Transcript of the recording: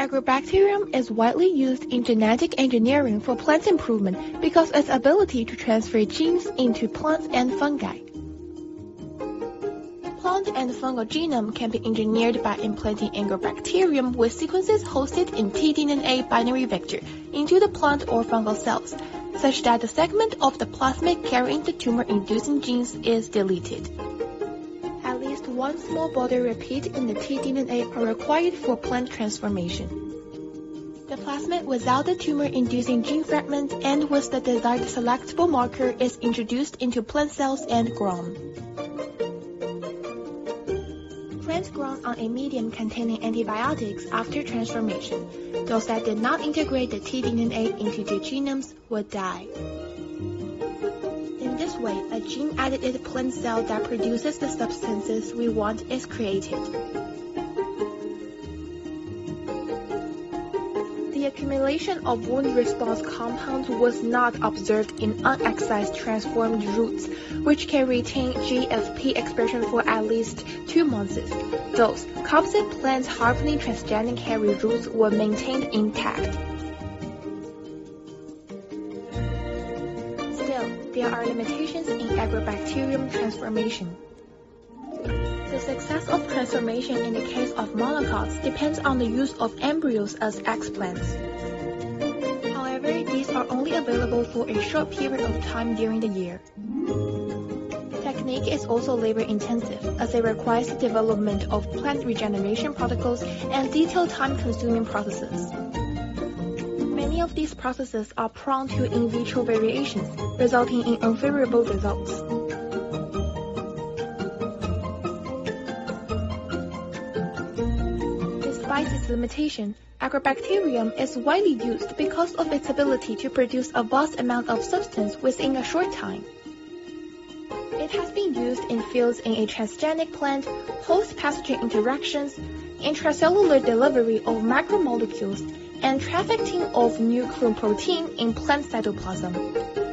Agrobacterium is widely used in genetic engineering for plant improvement because its ability to transfer genes into plants and fungi. Plant and fungal genome can be engineered by implanting Agrobacterium with sequences hosted in tDNA binary vector into the plant or fungal cells, such that the segment of the plasmid carrying the tumor-inducing genes is deleted one small border repeat in the tDNA are required for plant transformation. The plasmid without the tumor-inducing gene fragment and with the desired selectable marker is introduced into plant cells and grown. Plants grown on a medium containing antibiotics after transformation, those that did not integrate the tDNA into their genomes would die way, a gene-edited plant cell that produces the substances we want is created. The accumulation of wound response compounds was not observed in unexcised transformed roots, which can retain GFP expression for at least two months. Those composite plants harboring transgenic hairy roots were maintained intact. There are limitations in agrobacterium transformation. The success of transformation in the case of monocots depends on the use of embryos as explants. However, these are only available for a short period of time during the year. The Technique is also labor intensive as it requires the development of plant regeneration protocols and detailed time consuming processes. Many of these processes are prone to in vitro variations, resulting in unfavorable results. Despite its limitation, agrobacterium is widely used because of its ability to produce a vast amount of substance within a short time. It has been used in fields in a transgenic plant, host-pathogen interactions, intracellular delivery of macromolecules, and trafficking of nucleoprotein in plant cytoplasm.